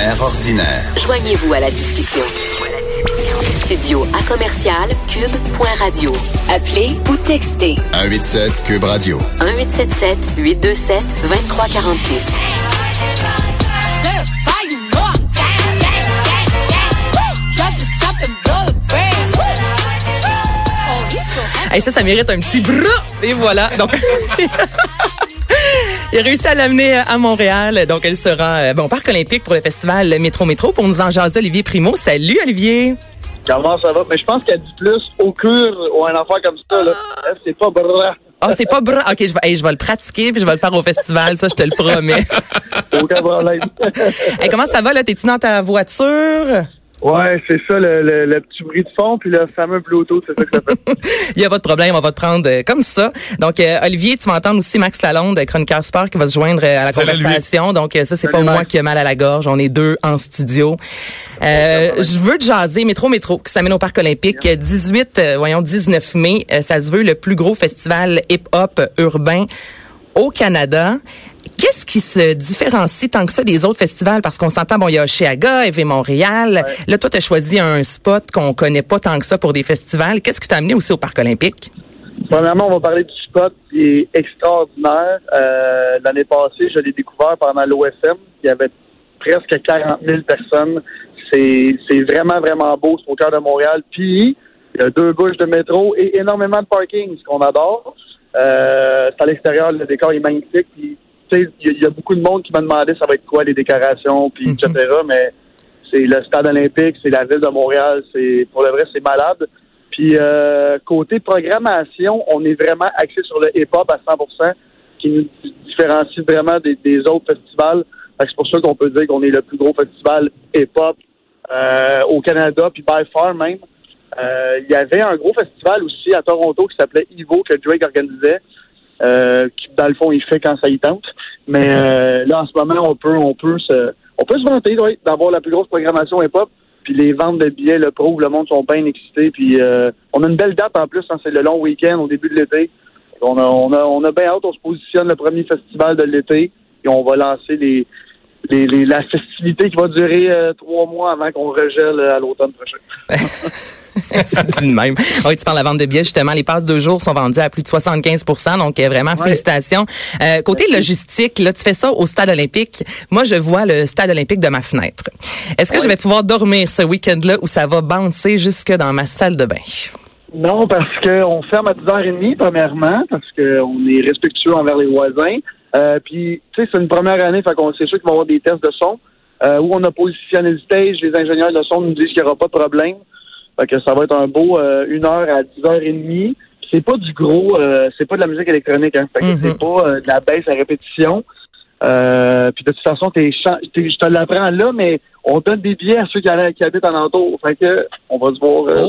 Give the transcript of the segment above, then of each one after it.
Mère ordinaire. Joignez-vous à la discussion. Studio à commercial cube.radio. Appelez ou textez 187 Cube Radio. 1877 827 2346. Hey, ça, ça mérite un petit bras. Et voilà. Donc. Il a réussi à l'amener à Montréal. Donc, elle sera euh, bon, au Parc olympique pour le festival Métro Métro. Pour nous en jaser, Olivier Primo. Salut, Olivier. Comment ça va? Mais je pense qu'elle dit plus au cure ou un affaire comme ça. Là. Elle, C'est pas bra. Ah, c'est pas bras. OK, je vais, hey, je vais le pratiquer puis je vais le faire au festival. Ça, je te le promets. Aucun problème. Hey, comment ça va, là? T'es-tu dans ta voiture? Ouais, c'est ça, le, le- le petit bruit de fond, puis le fameux Bluetooth, c'est ça que ça fait. Il y a pas de problème, on va te prendre euh, comme ça. Donc, euh, Olivier, tu vas entendre aussi Max Lalonde, euh, chroniqueur sport, qui va se joindre euh, à la Salut, conversation. Donc, euh, ça, c'est pas moi qui ai mal à la gorge. On est deux en studio. Euh, je veux te jaser Métro Métro, qui s'amène au Parc olympique. 18, euh, voyons, 19 mai. Euh, ça se veut le plus gros festival hip-hop urbain au Canada. Qu'est-ce qui se différencie tant que ça des autres festivals? Parce qu'on s'entend, bon, il y a Chiaga, EV Montréal. Là, toi, tu as choisi un spot qu'on connaît pas tant que ça pour des festivals. Qu'est-ce qui t'a amené aussi au Parc olympique? Premièrement, on va parler du spot qui est extraordinaire. Euh, L'année passée, je l'ai découvert pendant l'OSM. Il y avait presque 40 000 personnes. C'est vraiment, vraiment beau. C'est au cœur de Montréal. Puis, il y a deux bouches de métro et énormément de parking, ce qu'on adore. Euh, c'est à l'extérieur, le décor est magnifique. Puis, il y, a- il y a beaucoup de monde qui m'a demandé ça va être quoi les décorations, puis Mhm. etc. Mais c'est le stade olympique, c'est la ville de Montréal. C'est pour le vrai, c'est malade. Puis euh, côté programmation, on est vraiment axé sur le hip-hop à 100%, qui nous différencie vraiment des, des autres festivals. C'est pour ça qu'on peut dire qu'on est le plus gros festival hip-hop euh, au Canada, puis by far même. Euh, Il y avait un gros festival aussi à Toronto qui s'appelait Ivo que Drake organisait, euh, qui dans le fond il fait quand ça y tente. Mais euh, là en ce moment on peut on peut se on peut se vanter ouais, d'avoir la plus grosse programmation hip-hop. Puis les ventes de billets le prouvent, le monde sont bien excités. Puis euh, on a une belle date en plus, hein, c'est le long week-end au début de l'été. On a, on a, on a bien hâte, on se positionne le premier festival de l'été et on va lancer les, les, les- la festivité qui va durer euh, trois mois avant qu'on regèle euh, à l'automne prochain. c'est dit de même. Oui, tu parles de la vente de billets, justement. Les passes deux jours sont vendues à plus de 75% donc euh, vraiment, Ouais. félicitations. Euh, côté logistique, là, tu fais ça au stade olympique. Moi, je vois le stade olympique de ma fenêtre. Est-ce que je vais pouvoir dormir ce week-end-là ou ça va bouncer jusque dans ma salle de bain? Non, parce qu'on ferme à 10h30, premièrement, parce qu'on est respectueux envers les voisins. Euh, puis, tu sais, c'est une première année, fait qu'on c'est sûr qu'il va y avoir des tests de son. Euh, où on a positionné le stage, les ingénieurs de son nous disent qu'il n'y aura pas de problème. Fait que ça va être un beau euh, une heure à 10h30. Puis C'est pas du gros, euh, c'est pas de la musique électronique, hein. Fait que Mhm. c'est pas euh, de la baisse à répétition. Euh, puis de toute façon, t'es je te l'apprends là, mais on donne des billets à ceux qui, qui habitent en entour. Fait que on va se voir. euh,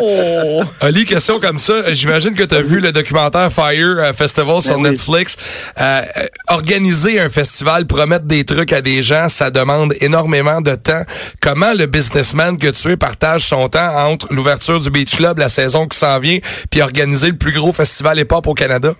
Oh. Ali, question comme ça. J'imagine que tu as vu le documentaire Fire euh, Festival sur Ben. Netflix. Euh, organiser un festival, promettre des trucs à des gens, ça demande énormément de temps. Comment le businessman que tu es partage son temps entre l'ouverture du Beach Club, la saison qui s'en vient, puis organiser le plus gros festival hip-hop au Canada?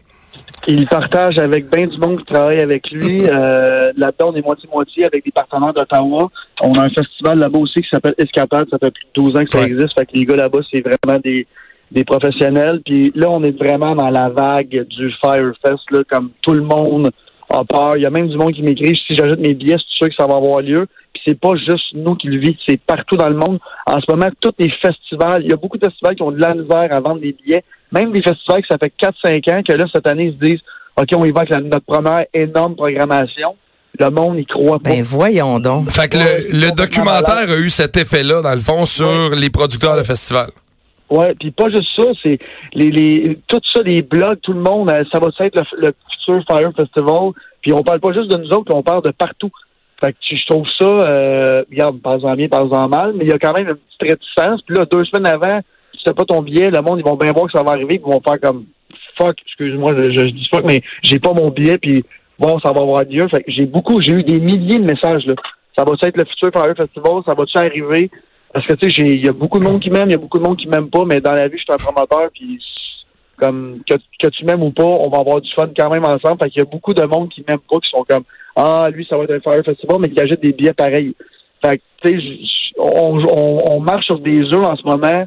Il partage avec bien du monde qui travaille avec lui. Euh, Là-dedans, on est moitié-moitié avec des partenaires d'Ottawa. On a un festival là-bas aussi qui s'appelle Escapade. Ça fait plus de 12 ans que ça Ouais. existe. Fait que les gars là-bas, c'est vraiment des, des professionnels. Puis là, on est vraiment dans la vague du Firefest, là, comme tout le monde a peur. Il y a même du monde qui m'écrit si j'ajoute mes billets, c'est sûr que ça va avoir lieu. Puis c'est pas juste nous qui le vivons, c'est partout dans le monde. En ce moment, tous les festivals, il y a beaucoup de festivals qui ont de la misère à vendre des billets. Même des festivals que ça fait 4-5 ans que là, cette année, ils se disent OK, on y va avec la- notre première énorme programmation. Le monde y croit pas. Ben voyons donc. Fait que le, le documentaire a eu cet effet-là, dans le fond, sur les producteurs de festival. Ouais, puis pas juste ça, c'est les, les tout ça, les blogs, tout le monde, euh, ça va être le, le futur Fire Festival. Puis on parle pas juste de nous autres, on parle de partout. Fait que je trouve ça, euh, regarde, parle-en bien, parle-en mal, mais il y a quand même une petite réticence. Puis là, deux semaines avant, si t'as pas ton billet, le monde, ils vont bien voir que ça va arriver, puis ils vont faire comme fuck, excuse-moi, je, dis fuck, mais j'ai pas mon billet, puis bon, ça va avoir lieu. Fait que j'ai beaucoup, j'ai eu des milliers de messages là. Ça va être le futur Fire Festival, ça va-tu arriver? Parce que tu sais, il y a beaucoup de monde qui m'aime, il y a beaucoup de monde qui m'aime pas, mais dans la vie, je suis un promoteur, puis comme que, tu m'aimes ou pas, on va avoir du fun quand même ensemble. Fait qu'il y a beaucoup de monde qui m'aime pas, qui sont comme Ah, lui, ça va être un Fire Festival, mais qui achètent des billets pareils. Fait que tu sais, on, on marche sur des œufs en ce moment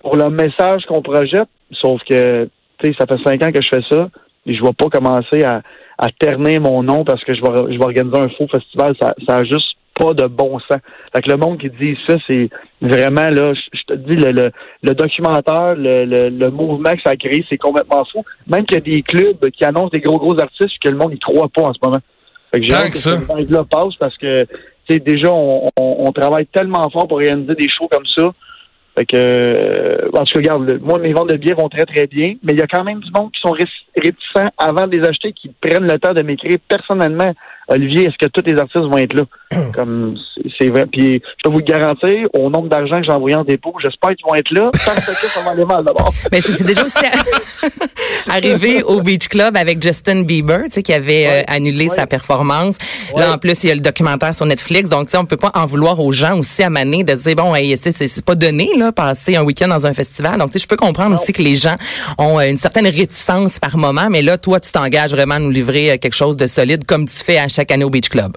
pour le message qu'on projette, sauf que tu sais, ça fait cinq ans que je fais ça, et je vais pas commencer à, à ternir mon nom parce que je vais, je vais organiser un faux festival. Ça, ça a juste pas de bon sens. Fait que le monde qui dit ça, c'est vraiment là, je, te dis, le, le, le documentaire, le, le, le, mouvement que ça a créé, c'est complètement fou. Même qu'il y a des clubs qui annoncent des gros gros artistes que le monde n'y croit pas en ce moment. Fait que j'ai hâte que, ça. là passe parce que tu déjà on, on, on, travaille tellement fort pour réaliser des shows comme ça. Fait que, euh, en tout cas, regarde, moi, mes ventes de billets vont très, très bien, mais il y a quand même du monde qui sont réticents avant de les acheter, qui prennent le temps de m'écrire personnellement Olivier, est-ce que tous les artistes vont être là? Comme c'est vrai. Puis je peux vous le garantir, au nombre d'argent que j'ai envoyé en dépôt, j'espère qu'ils vont être là. Parce que ça va aller mal d'abord. Mais c'est déjà aussi arrivé au Beach Club avec Justin Bieber, tu sais, qui avait euh, annulé sa performance. Là, en plus, il y a le documentaire sur Netflix. Donc, tu sais, on peut pas en vouloir aux gens aussi à Mané de dire, bon, hey, c'est pas donné, là, passer un week-end dans un festival. Donc, tu sais, je peux comprendre aussi que les gens ont euh, une certaine réticence par moment. Mais là, toi, tu t'engages vraiment à nous livrer euh, quelque chose de solide comme tu fais à chaque année au Beach Club?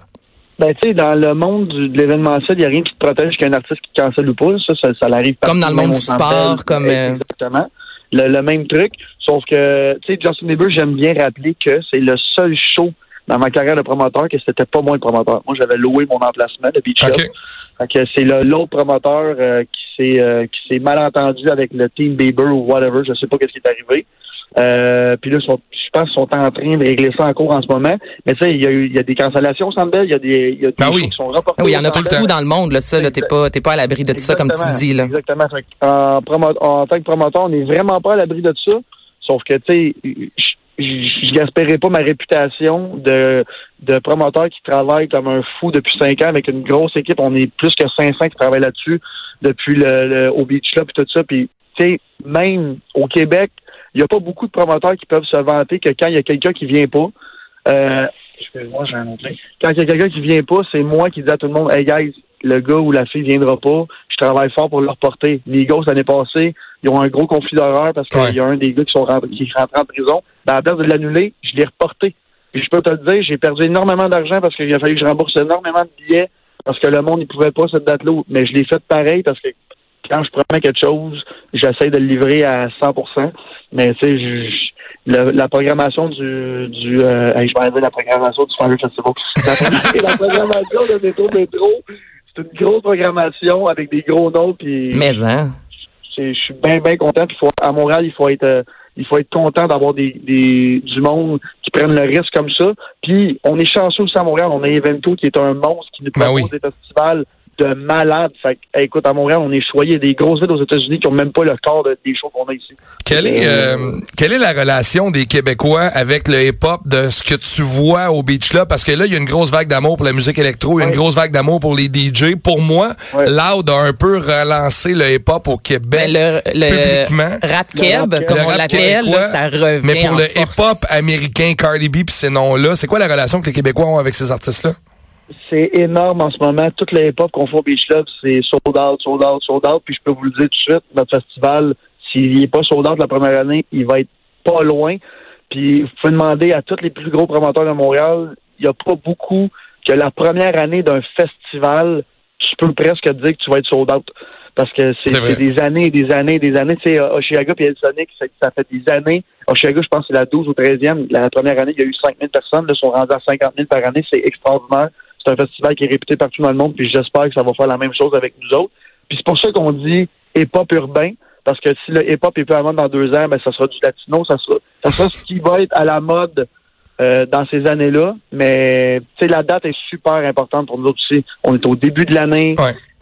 Ben, tu sais, dans le monde de l'événementiel, il n'y a rien qui te protège qu'un artiste qui cancelle ou pas. Ça, ça, ça l'arrive Comme dans le monde du sport, comme... Euh, Exactement. Le, même truc. Sauf que, tu sais, Justin Bieber, j'aime bien rappeler que c'est le seul show dans ma carrière de promoteur que c'était pas moi le promoteur. Moi, j'avais loué mon emplacement de Beach Club. Okay. c'est l'autre promoteur euh, qui s'est euh, qui s'est mal entendu avec le team Bieber ou whatever. Je sais pas qu'est-ce qui est arrivé. Euh, puis là, je pense qu'ils sont en train de régler ça en cours en ce moment. Mais tu sais, il y a il y a des cancellations au Il y a des, il y a des ah oui. qui sont reportées. Ah oui, il y en a partout dans le monde, là, ça, là. T'es pas, t'es pas à l'abri de tout ça, comme tu dis, là. Exactement. En, en, tant que promoteur, on n'est vraiment pas à l'abri de tout ça. Sauf que, tu sais, je n'espérais pas ma réputation de, de promoteur qui travaille comme un fou depuis cinq ans avec une grosse équipe. On est plus que 500 qui travaillent là-dessus depuis le, le, au Beach Club et tout ça. Puis, tu sais, même au Québec, il n'y a pas beaucoup de promoteurs qui peuvent se vanter que quand il y a quelqu'un qui vient pas, euh, excuse-moi, j'ai un autre Quand il y a quelqu'un qui vient pas, c'est moi qui dis à tout le monde, hey guys, le gars ou la fille viendra pas. Je travaille fort pour le reporter. Les gars, l'année passée, ils ont un gros conflit d'horreur parce qu'il y a un des gars qui sont rentrés, qui est rentré en prison. Ben, à la place de l'annuler, je l'ai reporté. Et je peux te le dire, j'ai perdu énormément d'argent parce qu'il a fallu que je rembourse énormément de billets parce que le monde ne pouvait pas cette date-là. Mais je l'ai fait pareil parce que quand je promets quelque chose, j'essaie de le livrer à 100 Mais tu sais, la programmation du, du euh, je vais dire la programmation du Fire Festival. La, la programmation de Métro Métro, c'est une grosse programmation avec des gros noms. Puis Mais hein? Je suis bien, bien content. Puis faut, à Montréal, il faut être euh, il faut être content d'avoir des, des, du monde qui prennent le risque comme ça. Puis on est chanceux aussi à Montréal. On a Evento qui est un monstre qui nous ben propose des festivals de malade. Fait écoute, à Montréal, on est choyé des grosses villes aux États-Unis qui ont même pas le corps des choses qu'on a ici. Quelle est, euh, quelle est la relation des Québécois avec le hip-hop de ce que tu vois au Beach Club? Parce que là, il y a une grosse vague d'amour pour la musique électro, il y a une grosse vague d'amour pour les DJ. Pour moi, Loud a un peu relancé le hip-hop au Québec. Ben, le, publiquement. rap keb, comme on l'appelle, ça revient Mais pour le hip-hop américain, Cardi B pis ces noms-là, c'est quoi la relation que les Québécois ont avec ces artistes-là? C'est énorme en ce moment. Toutes les époques qu'on fait au Beach Club, c'est sold out, sold out, sold out. Puis je peux vous le dire tout de suite, notre festival, s'il n'est pas sold out la première année, il va être pas loin. Puis vous pouvez demander à tous les plus gros promoteurs de Montréal, il n'y a pas beaucoup que la première année d'un festival, tu peux presque dire que tu vas être sold out. Parce que c'est des années, des années, des années. Tu sais, Oshiaga et Elsonic, ça fait des années. Oshiaga, je pense c'est la 12 ou 13e. La première année, il y a eu 5 000 personnes. Là, sont rendus à 50 000 par année. C'est extraordinaire. C'est un festival qui est réputé partout dans le monde, puis j'espère que ça va faire la même chose avec nous autres. Puis c'est pour ça qu'on dit hip-hop urbain, parce que si le hip-hop est plus à mode dans deux ans, ben ça sera du latino, ça sera, ça sera ce qui va être à la mode euh, dans ces années-là. Mais la date est super importante pour nous autres aussi. On est au début de l'année.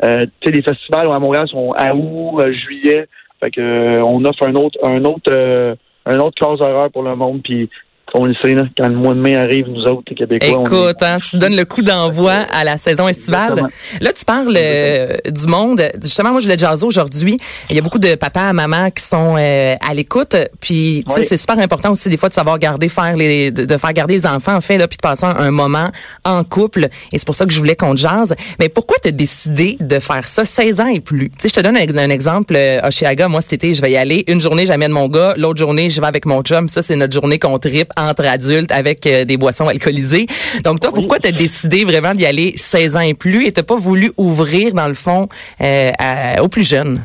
Euh, les festivals à Montréal sont à août, euh, juillet. Fait que on offre un autre, un autre, un autre horaire pour le monde. Puis on le sait, là, quand le mois de mai arrive, nous autres, les Québécois, on est- Écoute, hein, tu donnes le coup d'envoi à la saison estivale. Exactement. Là, tu parles euh, du monde. Justement, moi, je voulais jaser aujourd'hui. Il y a beaucoup de papas, mamans qui sont euh, à l'écoute. Puis, tu sais, Oui. c'est super important aussi des fois de savoir garder, faire les, de, faire garder les enfants, en fait, là, puis de passer un, moment en couple. Et c'est pour ça que je voulais qu'on jase. Mais pourquoi t'as décidé de faire ça? 16 ans et plus? Tu sais, je te donne un, un exemple. Euh, Oshiaga, moi, cet été, je vais y aller. Une journée, j'amène mon gars. L'autre journée, je vais avec mon chum. Ça, c'est notre journée qu'on tripe entre adultes avec euh, des boissons alcoolisées. Donc, toi, pourquoi t'as décidé vraiment d'y aller 16 ans et plus et t'as pas voulu ouvrir, dans le fond, euh, à- aux plus jeunes?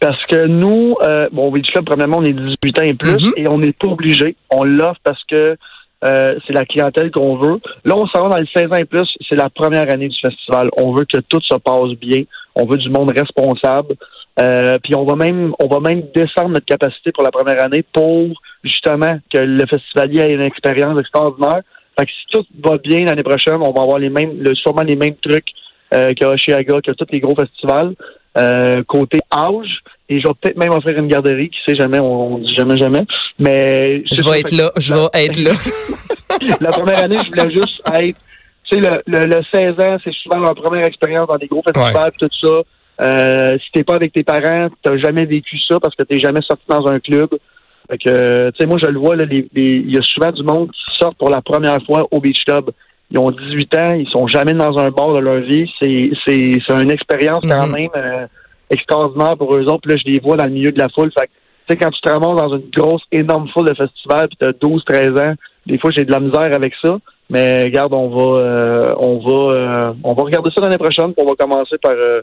Parce que nous, euh, bon, Beach Club, premièrement, on est 18 ans et plus Mhm. et on n'est pas obligé. On l'offre parce que euh, c'est la clientèle qu'on veut. Là, on s'en va dans les 16 ans et plus. C'est la première année du festival. On veut que tout se passe bien. On veut du monde responsable. Euh, puis on va même on va même descendre notre capacité pour la première année pour justement que le festivalier ait une expérience extraordinaire. Fait que si tout va bien l'année prochaine, on va avoir les mêmes le, sûrement les mêmes trucs euh, qu'à Oshiaga, que tous les gros festivals. Euh, côté âge, et je vais peut-être même offrir une garderie, qui sait jamais, on, on dit jamais jamais. Mais Je vais être là, je vais être là. que la première année, je voulais juste être. Tu sais, le, le, le 16 ans, c'est souvent leur première expérience dans des gros festivals, pis tout ça. Euh, si t'es pas avec tes parents, t'as jamais vécu ça parce que t'es jamais sorti dans un club. Fait que, euh, tu sais, moi, je le vois, il y a souvent du monde qui sort pour la première fois au Beach Club. Ils ont 18 ans, ils sont jamais dans un bar de leur vie. C'est, c'est, c'est une expérience quand Mhm. même euh, extraordinaire pour eux autres. Puis là, je les vois dans le milieu de la foule. Fait que, tu sais, quand tu te ramasses dans une grosse, énorme foule de festival, puis t'as 12, 13 ans, des fois, j'ai de la misère avec ça. Mais regarde, on va, euh, on va, euh, on va regarder ça l'année prochaine. Puis on va commencer par, euh,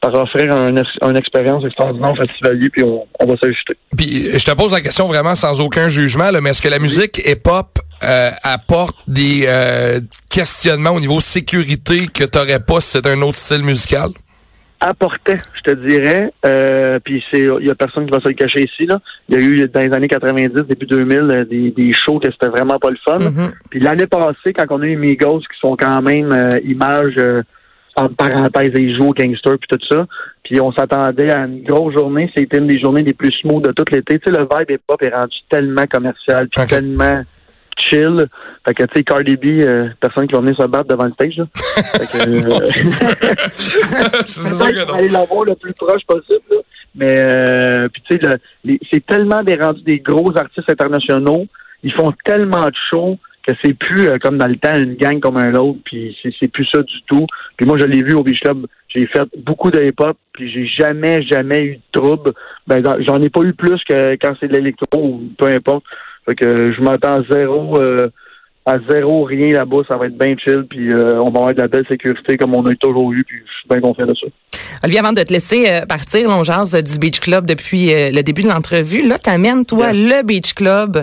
par offrir un, une expérience extraordinaire au festivalier, puis on, on va s'ajuster. Puis je te pose la question vraiment sans aucun jugement, là, mais est-ce que la musique hip-hop euh, apporte des euh, questionnements au niveau sécurité que t'aurais pas si c'était un autre style musical? apportait, je te dirais. Euh, puis c'est, il y a personne qui va se le cacher ici. Là. Il y a eu dans les années 90, début 2000, euh, des, des shows que c'était vraiment pas le fun. Mhm. Puis l'année passée, quand on a eu Migos, qui sont quand même euh, images euh, entre parenthèses, ils jouent au gangster puis tout ça. Puis on s'attendait à une grosse journée. C'était une des journées les plus smooth de tout l'été. Tu sais, le vibe hip-hop est rendu tellement commercial puis tellement chill. Fait que, tu sais, Cardi B, euh, personne qui va venir se battre devant le stage, là. Fait que, euh, c'est sûr que Peut-être non. aller l'avoir le plus proche possible. là. Mais euh, puis tu sais, le- c'est tellement des rendus des gros artistes internationaux. Ils font tellement de shows que c'est plus euh, comme dans le temps une gang comme un autre. Puis c'est, plus ça du tout. Puis moi, je l'ai vu au Beach Club. J'ai fait beaucoup de hip-hop. Puis j'ai jamais, jamais eu de trouble. Ben j'en ai pas eu plus que quand c'est de l'électro ou peu importe. Fait que je m'attends à zéro. euh, à zéro, rien là-bas, ça va être bien chill, puis euh, on va avoir de la belle sécurité comme on a toujours eu, puis je suis bien confiant de ça. Olivier, avant de te laisser euh, partir, là, on jase euh, du Beach Club depuis le début de l'entrevue. Là, t'amènes, toi, le Beach Club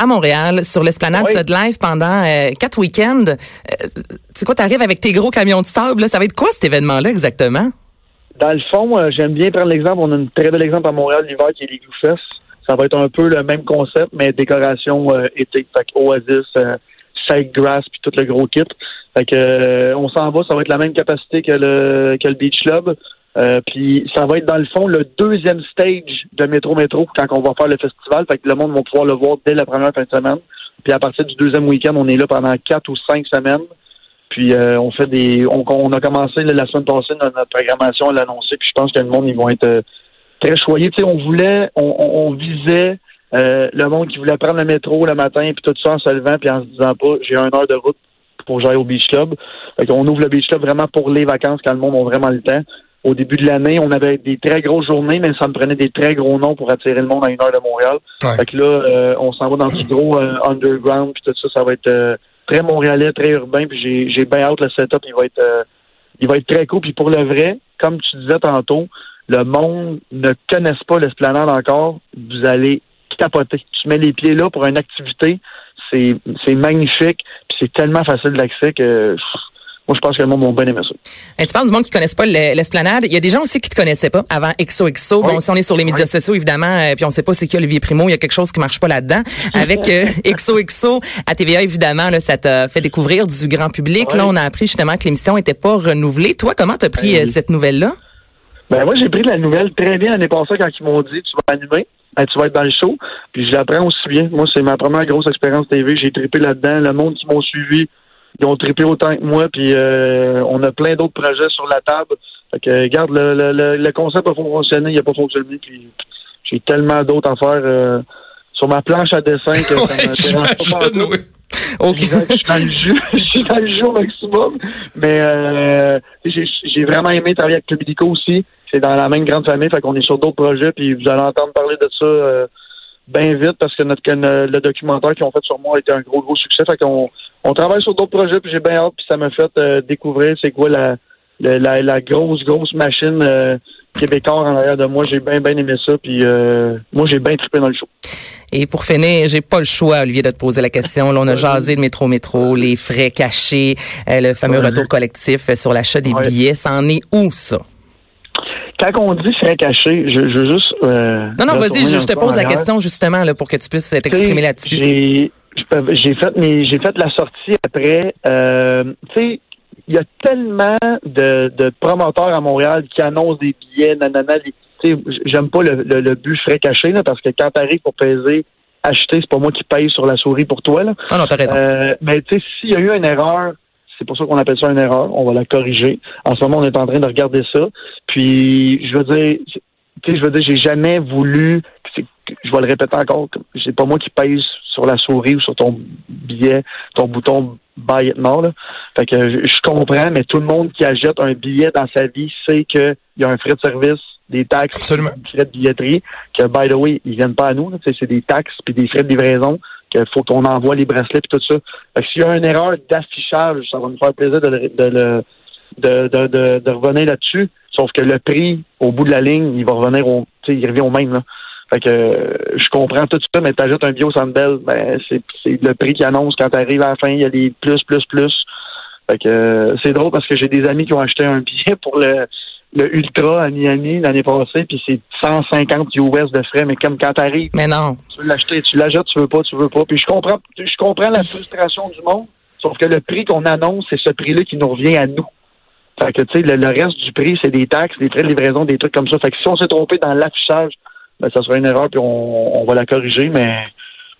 à Montréal, sur l'esplanade Oui. Sud Live pendant euh, quatre week-ends. Euh, c'est quoi, t'arrives avec tes gros camions de sable, là? Ça va être quoi cet événement-là exactement? Dans le fond, euh, j'aime bien prendre l'exemple. On a un très bel exemple à Montréal l'hiver qui est les Glue Fest. Ça va être un peu le même concept, mais décoration euh, été. Fait Oasis, Shake Grass, puis tout le gros kit. Fait que on s'en va, ça va être la même capacité que le que le Beach Club. Euh, puis ça va être dans le fond le deuxième stage de Métro Métro quand on va faire le festival. Fait que le monde va pouvoir le voir dès la première fin de semaine. Puis à partir du deuxième week-end, on est là pendant quatre ou cinq semaines. Puis euh, on fait des. On, on a commencé là, la semaine passée notre, programmation à l'annoncer. Puis je pense que le monde ils vont être euh, très choyés. Tu sais, on voulait, on, on, on visait euh, le monde qui voulait prendre le métro le matin puis tout ça en se levant puis en se disant pas j'ai une heure de route pour que j'aille au Beach Club. Fait qu'on ouvre le Beach Club vraiment pour les vacances quand le monde a vraiment le temps. Au début de l'année, on avait des très grosses journées, mais ça me prenait des très gros noms pour attirer le monde à une heure de Montréal. Ouais. Fait que là, euh, on s'en va dans du gros euh, underground puis tout ça, ça va être euh, très montréalais, très urbain, puis j'ai j'ai bien hâte le setup, il va être euh, il va être très cool. Puis pour le vrai, comme tu disais tantôt, le monde ne connaisse pas l'esplanade encore, vous allez capoter. Tu mets les pieds là pour une activité, c'est c'est magnifique, puis c'est tellement facile d'accès que pff, moi je pense que le monde va bien aimer ça. Tu parles du monde qui connaissent pas le- l'esplanade. Il y a des gens aussi qui te connaissaient pas avant XOXO. Bon, Oui. si on est sur les médias Oui. sociaux, évidemment, euh, puis on sait pas c'est qui Olivier Primo, il y a quelque chose qui marche pas là-dedans. Avec euh, XOXO à TVA, évidemment, là, ça t'a fait découvrir du grand public. Oui. Là, on a appris justement que l'émission était pas renouvelée. Toi, comment t'as pris Ben euh, cette nouvelle-là? Ben moi j'ai pris la nouvelle très bien l'année passée quand ils m'ont dit tu vas animer. ben, tu vas être dans le show. Puis je l'apprends aussi bien. Moi, c'est ma première grosse expérience TV. J'ai trippé là-dedans. Le monde qui m'ont suivi, ils ont trippé autant que moi. Puis euh, on a plein d'autres projets sur la table. Fait que, regarde, le, le, le, le concept a fonctionné, il n'a pas fonctionné. Puis j'ai tellement d'autres à faire euh, sur ma planche à dessin que ça me pas J'imagine, partout. oui. OK. Exact, je suis dans le jeu, je suis dans le jeu au maximum. Mais euh, j'ai j'ai vraiment aimé travailler avec Club Illico aussi. C'est dans la même grande famille, fait qu'on est sur d'autres projets, puis vous allez entendre parler de ça euh, bien vite parce que notre le documentaire qu'ils ont fait sur moi a été un gros, gros succès. Fait qu'on on travaille sur d'autres projets, puis j'ai bien hâte, puis ça m'a fait euh, découvrir c'est quoi la, la, la, la grosse, grosse machine euh, québécoise en arrière de moi. J'ai bien, bien aimé ça, puis euh, moi j'ai bien trippé dans le show. Et pour finir, j'ai pas le choix, Olivier, de te poser la question. Là, on a jasé de métro métro, les frais cachés, euh, le fameux Ouais. retour collectif sur l'achat des Ouais. billets. C'en est où ça? Quand on dit frais caché, je, je veux juste. Non, non, vas-y, je, je te pose la question justement là, pour que tu puisses t'exprimer là-dessus. J'ai fait mes j'ai fait la sortie après. Euh, tu sais, il y a tellement de, de promoteurs à Montréal qui annoncent des billets, nanana. les- Tu sais, j'aime pas le, le, le but frais caché là, parce que quand t'arrives pour peser, acheter, c'est pas moi qui paye sur la souris pour toi là. Ah non, t'as raison. Euh, mais tu sais, s'il y a eu une erreur, c'est pour ça qu'on appelle ça une erreur. On va la corriger. En ce moment, on est en train de regarder ça. Puis, je veux dire, tu sais, je veux dire, j'ai jamais voulu. Je vais le répéter encore. C'est pas moi qui pèse sur la souris ou sur ton billet, ton bouton buy it now. Là. Fait que je, comprends, mais tout le monde qui achète un billet dans sa vie sait qu'il y a un frais de service, des taxes, Absolument. des frais de billetterie, que by the way, ils viennent pas à nous. C'est des taxes puis des frais de livraison qu'il faut qu'on envoie les bracelets puis tout ça. Fait que s'il y a une erreur d'affichage, ça va me faire plaisir de, le- de, le- de, de, de, de revenir là-dessus. Sauf que le prix, au bout de la ligne, il va revenir au, il revient au même, là. Fait que, euh, je comprends tout ça, mais t'ajoutes un bio Sandbell, ben, c'est, c'est le prix qui annonce quand t'arrives à la fin, il y a des plus, plus, plus. Fait que, euh, c'est drôle parce que j'ai des amis qui ont acheté un billet pour le, le Ultra à Miami l'année passée, puis c'est 150 US de frais, mais comme quand t'arrives, Mais non. tu veux l'acheter, tu l'achètes, tu veux pas, tu veux pas. Puis je comprends, je comprends la frustration du monde, sauf que le prix qu'on annonce, c'est ce prix-là qui nous revient à nous. Fait que, tu sais, le, le reste du prix, c'est des taxes, des frais de livraison, des trucs comme ça. Fait que si on s'est trompé dans l'affichage, ben, ça sera une erreur, puis on, on va la corriger, mais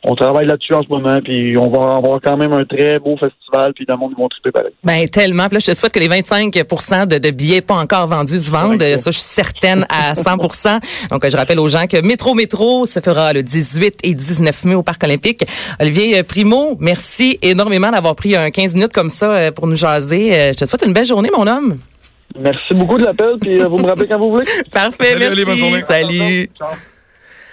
on travaille là-dessus en ce moment, puis on va avoir quand même un très beau festival, puis le monde ils vont triper pareil. Ben tellement. Puis là, je te souhaite que les 25 de, de billets pas encore vendus se vendent. Ouais. Ça, je suis certaine à 100% Donc, je rappelle aux gens que Métro Métro se fera le 18 et 19 mai au Parc olympique. Olivier euh, Primo, merci énormément d'avoir pris un 15 minutes comme ça euh, pour nous jaser. Euh, Je te souhaite une belle journée, mon homme. Merci beaucoup de l'appel, puis vous me rappelez quand vous voulez. Parfait, Salut, merci. Oli, bonne journée. Salut. Ciao.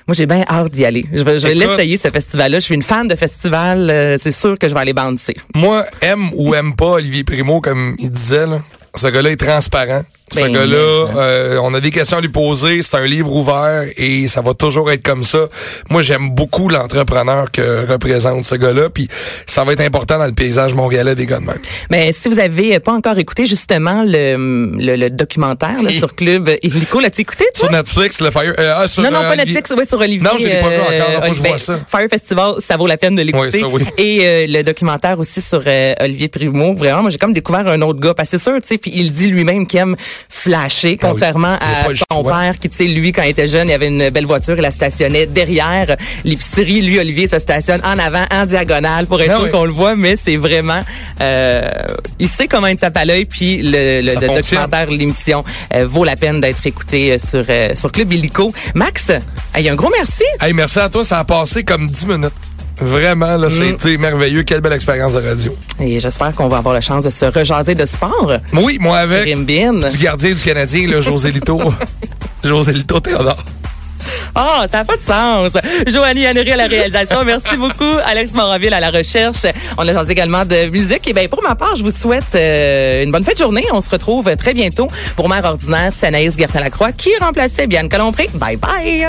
Moi, j'ai bien hâte d'y aller. Je vais, je vais l'essayer, ce festival-là. Je suis une fan de festival. euh, c'est sûr que je vais aller bouncer. Moi, aime ou aime pas Olivier Primo, comme il disait, là, ce gars-là est transparent. Ce Ben, gars-là, ça. euh, on a des questions à lui poser, c'est un livre ouvert et ça va toujours être comme ça. Moi, j'aime beaucoup l'entrepreneur que représente ce gars-là, puis ça va être important dans le paysage montréalais des gars de même. Mais si vous avez pas encore écouté justement le, le, le documentaire là, sur Club Illico, l'as-tu écouté, toi? Sur Netflix, le Fire... euh, ah, sur, non, non, euh, pas Netflix, oui, sur Olivier. Non, je l'ai pas vu encore, faut que je ben, vois ça. Fire Festival, ça vaut la peine de l'écouter. Oui, oui. Et euh, le documentaire aussi sur euh, Olivier Primo. Vraiment, moi, j'ai comme découvert un autre gars. Parce que c'est sûr, tu sais, puis il dit lui-même qu'il aime Ah oui. contrairement à son choix. père qui, tu sais, lui, quand il était jeune, il avait une belle voiture, il la stationnait derrière l'épicerie. Lui, Olivier, se stationne en avant, en diagonale, pour être Ah sûr oui. qu'on le voit, mais c'est vraiment... euh, il sait comment il tape à l'œil, puis le, le, le documentaire, l'émission, euh, vaut la peine d'être écouté euh, sur, euh, sur Club Illico. Max, hey, un gros merci. Hey, merci à toi, ça a passé comme 10 minutes. Vraiment, là, Mm. c'était merveilleux. Quelle belle expérience de radio. Et j'espère qu'on va avoir la chance de se rejaser de sport. Oui, moi avec Rimbin. du gardien du Canadien, là, José Lito. José Lito Théodore. Ah, ça n'a pas de sens. Joanie Henry à la réalisation. Merci beaucoup. Alex Moraville à la recherche. On a jasé également de musique. Et ben pour ma part, je vous souhaite euh, une bonne fin de journée. On se retrouve très bientôt pour Mère ordinaire. C'est Anaïs Gertin-Lacroix qui remplaçait Bianca Lompré. Bye bye.